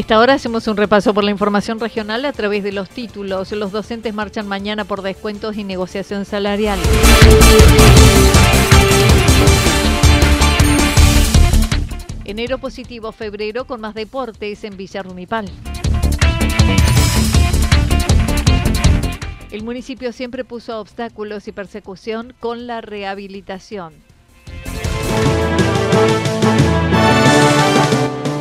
Esta hora hacemos un repaso por la información regional a través de los títulos. Los docentes marchan mañana por descuentos y negociación salarial. Enero positivo, febrero con más deportes en Villa Rumipal. El municipio siempre puso obstáculos y persecución con la rehabilitación.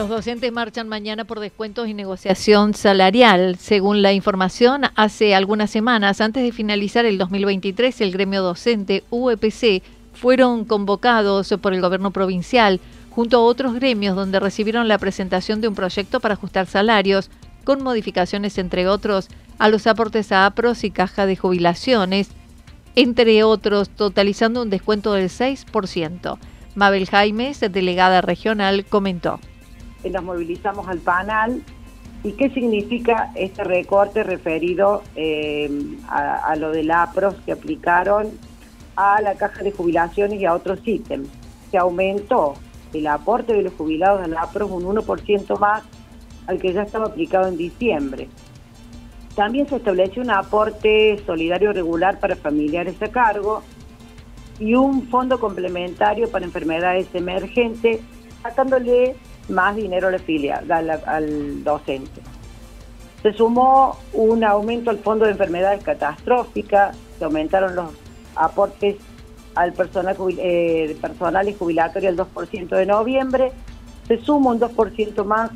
Los docentes marchan mañana por descuentos y negociación salarial. Según la información, hace algunas semanas, antes de finalizar el 2023, el gremio docente UEPC fueron convocados por el gobierno provincial junto a otros gremios donde recibieron la presentación de un proyecto para ajustar salarios con modificaciones, entre otros, a los aportes a APROS y caja de jubilaciones, entre otros, totalizando un descuento del 6%. Mabel Jaimes, delegada regional, comentó nos movilizamos al panel. ¿Y qué significa este recorte referido eh, a, lo de la APROS que aplicaron a la caja de jubilaciones y a otros ítems? Se aumentó el aporte de los jubilados a la APROS un 1% más al que ya estaba aplicado en diciembre. También se estableció un aporte solidario regular para familiares a cargo y un fondo complementario para enfermedades emergentes, sacándole más dinero al, al docente. Se sumó un aumento al Fondo de Enfermedades Catastróficas, se aumentaron los aportes al personal, eh, personal y jubilatorio al 2% de noviembre, se suma un 2% más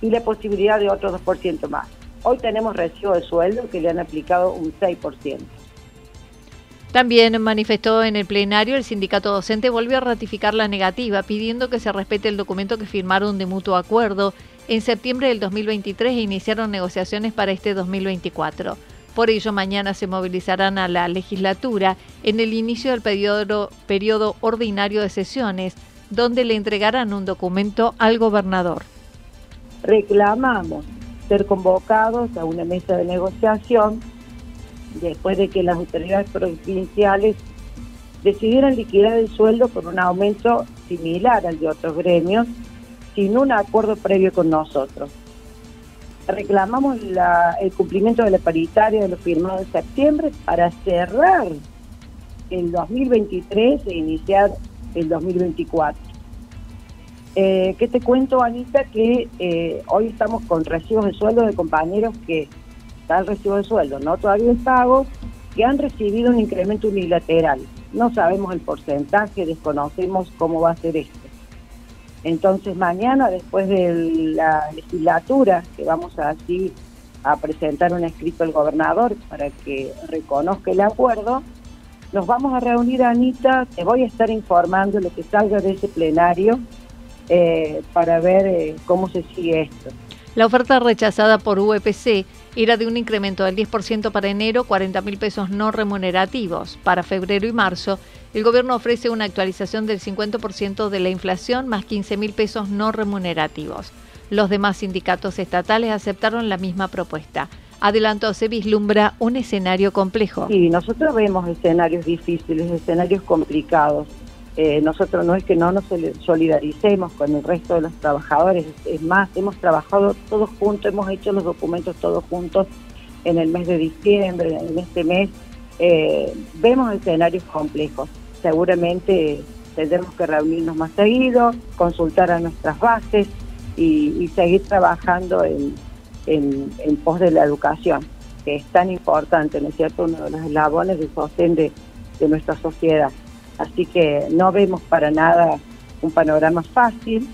y la posibilidad de otro 2% más. Hoy tenemos recibo de sueldo que le han aplicado un 6%. También manifestó en el plenario el sindicato docente volvió a ratificar la negativa, pidiendo que se respete el documento que firmaron de mutuo acuerdo en septiembre del 2023 e iniciaron negociaciones para este 2024. Por ello, mañana se movilizarán a la legislatura en el inicio del periodo, periodo ordinario de sesiones, donde le entregarán un documento al gobernador. Reclamamos ser convocados a una mesa de negociación después de que las autoridades provinciales decidieran liquidar el sueldo por un aumento similar al de otros gremios, sin un acuerdo previo con nosotros. Reclamamos el cumplimiento de la paritaria de lo firmado en septiembre para cerrar el 2023 e iniciar el 2024. Eh, ¿Qué te cuento, Anita? Que eh, hoy estamos con recibos de sueldo de compañeros que está el recibo de sueldo, no todavía el pago, que han recibido un incremento unilateral. No sabemos el porcentaje, desconocemos cómo va a ser esto. Entonces mañana, después de la legislatura, que vamos a así a presentar un escrito al gobernador para que reconozca el acuerdo, nos vamos a reunir, Anita, te voy a estar informando lo que salga de ese plenario eh, para ver eh, cómo se sigue esto. La oferta rechazada por UEPC era de un incremento del 10% para enero, 40 mil pesos no remunerativos. Para febrero y marzo, el gobierno ofrece una actualización del 50% de la inflación más 15 mil pesos no remunerativos. Los demás sindicatos estatales aceptaron la misma propuesta. adelantó se vislumbra un escenario complejo. Sí, nosotros vemos escenarios difíciles, escenarios complicados. Eh, nosotros no es que no nos solidaricemos con el resto de los trabajadores, es más, hemos trabajado todos juntos, hemos hecho los documentos todos juntos en el mes de diciembre, en este mes. Eh, vemos escenarios complejos. Seguramente tendremos que reunirnos más seguido, consultar a nuestras bases y, seguir trabajando en, en, pos de la educación, que es tan importante, ¿no es cierto?, uno de los eslabones de sostén de nuestra sociedad. Así que no vemos para nada un panorama fácil.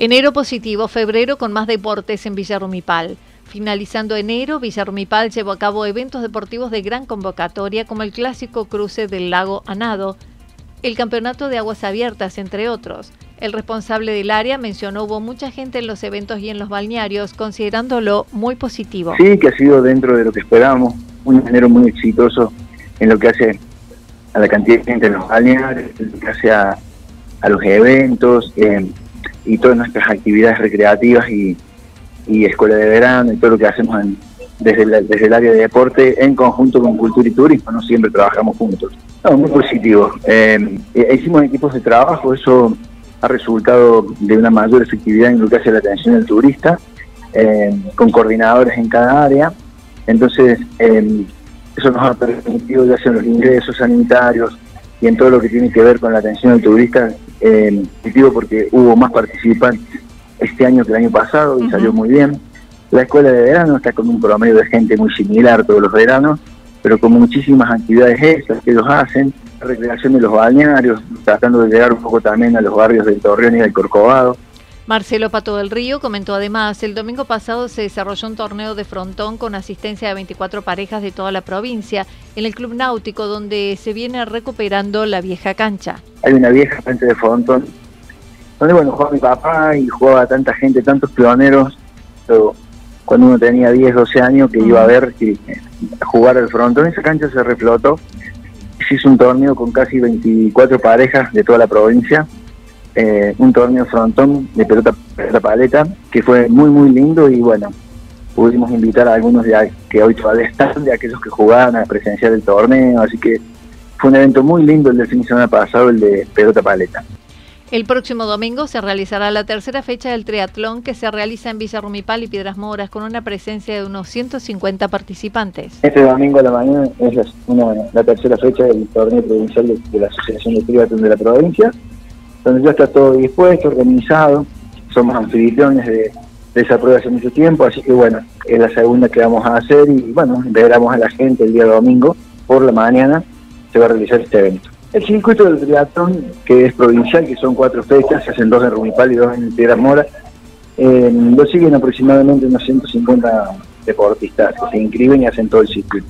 Enero positivo, febrero con más deportes en Villarrumipal. Finalizando enero, Villarrumipal llevó a cabo eventos deportivos de gran convocatoria como el clásico cruce del lago Anado, el campeonato de aguas abiertas, entre otros. El responsable del área mencionó hubo mucha gente en los eventos y en los balnearios, considerándolo muy positivo. Sí, que ha sido dentro de lo que esperábamos, un enero muy exitoso en lo que hace a la cantidad de gente en los balnearios, en lo que hace a, los eventos eh, y todas nuestras actividades recreativas y, escuela de verano y todo lo que hacemos desde, desde el área de deporte en conjunto con cultura y turismo, no siempre trabajamos juntos. No, muy positivo. Eh, eh, hicimos equipos de trabajo, eso ha resultado de una mayor efectividad en lo que hace la atención al turista, eh, con coordinadores en cada área. Entonces, eh, eso nos ha permitido, ya sea en los ingresos sanitarios y en todo lo que tiene que ver con la atención al turista, eh, porque hubo más participantes este año que el año pasado y salió muy bien. La escuela de verano está con un promedio de gente muy similar todos los veranos, pero con muchísimas actividades extras que ellos hacen recreación de los balnearios, tratando de llegar un poco también a los barrios del Torreón y del Corcovado. Marcelo Pato del Río comentó además, el domingo pasado se desarrolló un torneo de frontón con asistencia de 24 parejas de toda la provincia en el Club Náutico donde se viene recuperando la vieja cancha. Hay una vieja cancha de frontón donde bueno, jugaba mi papá y jugaba tanta gente, tantos pioneros, cuando uno tenía 10, 12 años que iba a ver que jugar el frontón, esa cancha se reflotó. Se hizo un torneo con casi 24 parejas de toda la provincia, eh, un torneo frontón de pelota, paleta, que fue muy, muy lindo y bueno, pudimos invitar a algunos de que hoy todavía están, aquellos que jugaban a presenciar el torneo, así que fue un evento muy lindo el del fin de semana pasado, el de pelota paleta. El próximo domingo se realizará la tercera fecha del triatlón que se realiza en Villa Rumipal y Piedras Moras con una presencia de unos 150 participantes. Este domingo a la mañana es la, tercera fecha del torneo provincial de, la Asociación de Triatlón de la provincia, donde ya está todo dispuesto, organizado, somos anfitriones de, de esa prueba hace mucho tiempo, así que bueno, es la segunda que vamos a hacer y bueno, integramos a la gente el día domingo por la mañana, se va a realizar este evento. El circuito del triatlón, que es provincial, que son cuatro fechas, se hacen dos en Rumipal y dos en Piedras Mora, eh, lo siguen aproximadamente unos 150 deportistas que se inscriben y hacen todo el circuito.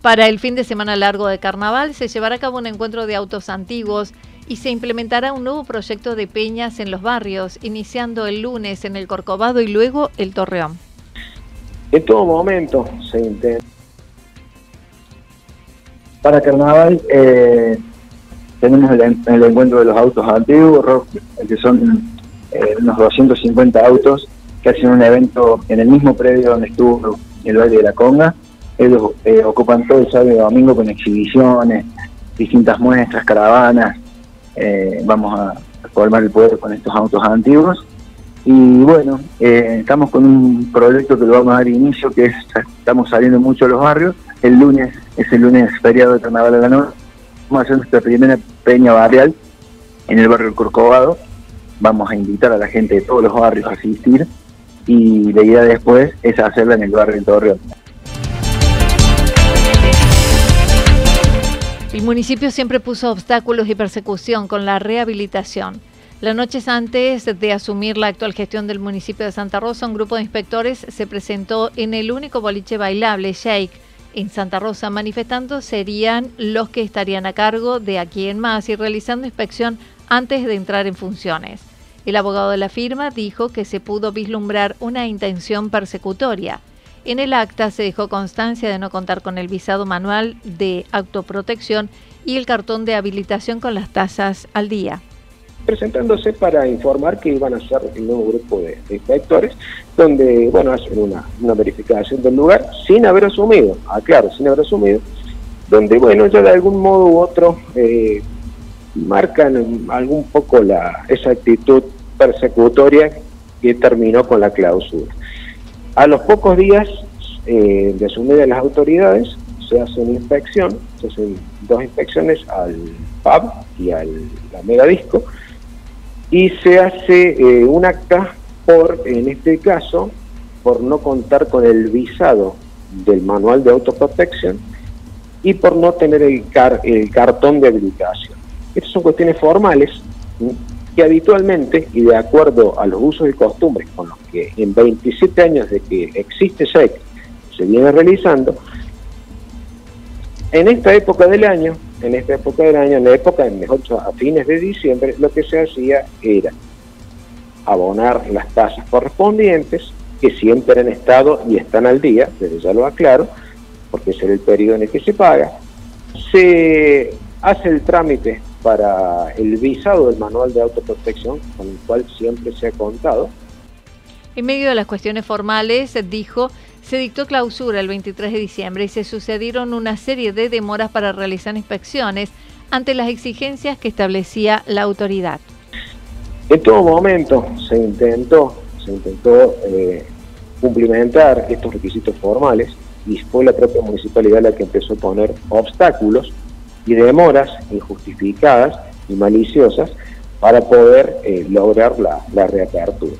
Para el fin de semana largo de carnaval se llevará a cabo un encuentro de autos antiguos y se implementará un nuevo proyecto de peñas en los barrios, iniciando el lunes en el Corcovado y luego el Torreón. En todo momento se intenta para carnaval eh, tenemos el, encuentro de los autos antiguos, que son eh, unos 250 autos que hacen un evento en el mismo predio donde estuvo el baile de la conga. Ellos eh, ocupan todo el sábado y domingo con exhibiciones, distintas muestras, caravanas. vamos a formar el poder con estos autos antiguos. Y bueno, estamos con un proyecto que lo vamos a dar inicio, que es, estamos saliendo mucho a los barrios. El lunes es el lunes feriado de Carnaval de la Noche. Vamos a hacer nuestra primera peña barrial en el barrio Corcovado. Vamos a invitar a la gente de todos los barrios a asistir y la idea después es hacerla en el barrio de Torreón. El municipio siempre puso obstáculos y persecución con la rehabilitación. Las noches antes de asumir la actual gestión del municipio de Santa Rosa, un grupo de inspectores se presentó en el único boliche bailable, Shake, en Santa Rosa, manifestando serían los que estarían a cargo de aquí en más y realizando inspección antes de entrar en funciones. El abogado de la firma dijo que se pudo vislumbrar una intención persecutoria. En el acta se dejó constancia de no contar con el visado manual de autoprotección y el cartón de habilitación con las tasas al día presentándose para informar que iban a ser el nuevo grupo de, inspectores, donde, bueno, hacen una, verificación del lugar sin haber asumido, aclaro, sin haber asumido, donde, bueno, ya de algún modo u otro eh, marcan algún poco la, esa actitud persecutoria que terminó con la clausura. A los pocos días eh, de asumir de las autoridades, se hace una inspección, se hacen dos inspecciones al pub y al la megadisco, y se hace eh, un acta por, en este caso, por no contar con el visado del manual de autoprotección y por no tener el, el cartón de habilitación. Estas son cuestiones formales que habitualmente y de acuerdo a los usos y costumbres con los que en 27 años de que existe SEC se viene realizando, en esta época del año en esta época del año, en la época, mejor a fines de diciembre, lo que se hacía era abonar las tasas correspondientes, que siempre han estado y están al día, desde ya lo aclaro, porque es el periodo en el que se paga. Se hace el trámite para el visado del manual de autoprotección, con el cual siempre se ha contado. En medio de las cuestiones formales, dijo se dictó clausura el 23 de diciembre y se sucedieron una serie de demoras para realizar inspecciones ante las exigencias que establecía la autoridad. En todo momento se intentó, se intentó eh, cumplimentar estos requisitos formales y fue la propia municipalidad la que empezó a poner obstáculos y demoras injustificadas y maliciosas para poder eh, lograr la, reapertura.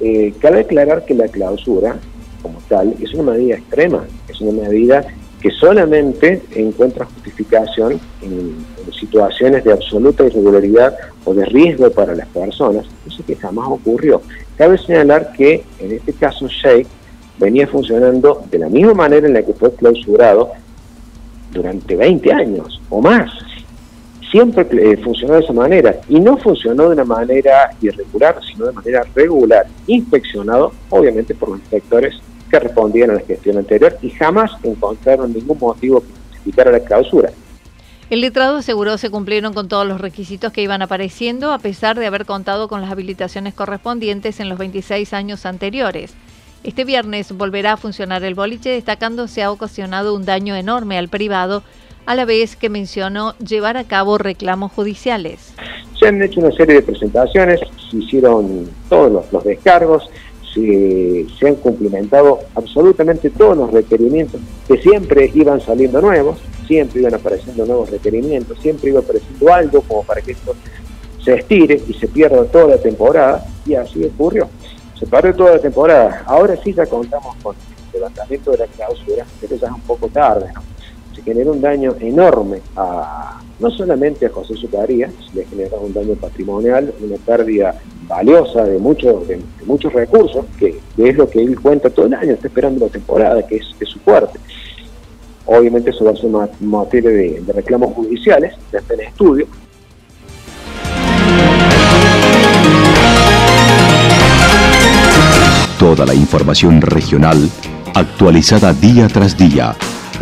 Eh, cabe aclarar que la clausura como tal, es una medida extrema, es una medida que solamente encuentra justificación en, situaciones de absoluta irregularidad o de riesgo para las personas, eso que jamás ocurrió. Cabe señalar que en este caso Shake venía funcionando de la misma manera en la que fue clausurado durante 20 años o más. Siempre eh, funcionó de esa manera y no funcionó de una manera irregular, sino de manera regular, inspeccionado obviamente por los inspectores que respondían a la gestión anterior y jamás encontraron ningún motivo que justificara la clausura. El letrado aseguró se cumplieron con todos los requisitos que iban apareciendo, a pesar de haber contado con las habilitaciones correspondientes en los 26 años anteriores. Este viernes volverá a funcionar el boliche, destacando se ha ocasionado un daño enorme al privado, a la vez que mencionó llevar a cabo reclamos judiciales. Se han hecho una serie de presentaciones, se hicieron todos los descargos, se, han cumplimentado absolutamente todos los requerimientos, que siempre iban saliendo nuevos, siempre iban apareciendo nuevos requerimientos, siempre iba apareciendo algo como para que esto se estire y se pierda toda la temporada, y así ocurrió. Se paró toda la temporada. Ahora sí ya contamos con el levantamiento de la clausura, pero ya es un poco tarde, ¿no? Se generó un daño enorme a, no solamente a José Sucarías, le generó un daño patrimonial, una pérdida valiosa de, muchos de, muchos recursos, que, es lo que él cuenta todo el año, está esperando la temporada, que es, su fuerte. Obviamente eso va a ser materia de, de reclamos judiciales, ya está en estudio. Toda la información regional actualizada día tras día.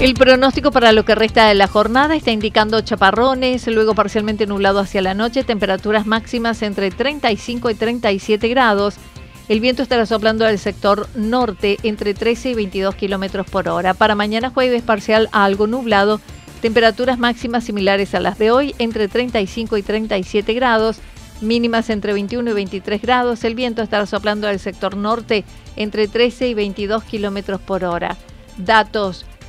El pronóstico para lo que resta de la jornada está indicando chaparrones, luego parcialmente nublado hacia la noche, temperaturas máximas entre 35 y 37 grados. El viento estará soplando del sector norte entre 13 y 22 kilómetros por hora. Para mañana jueves parcial a algo nublado, Temperaturas máximas similares a las de hoy, entre 35 y 37 grados, mínimas entre 21 y 23 grados. El viento estará soplando del sector norte entre 13 y 22 kilómetros por hora. Datos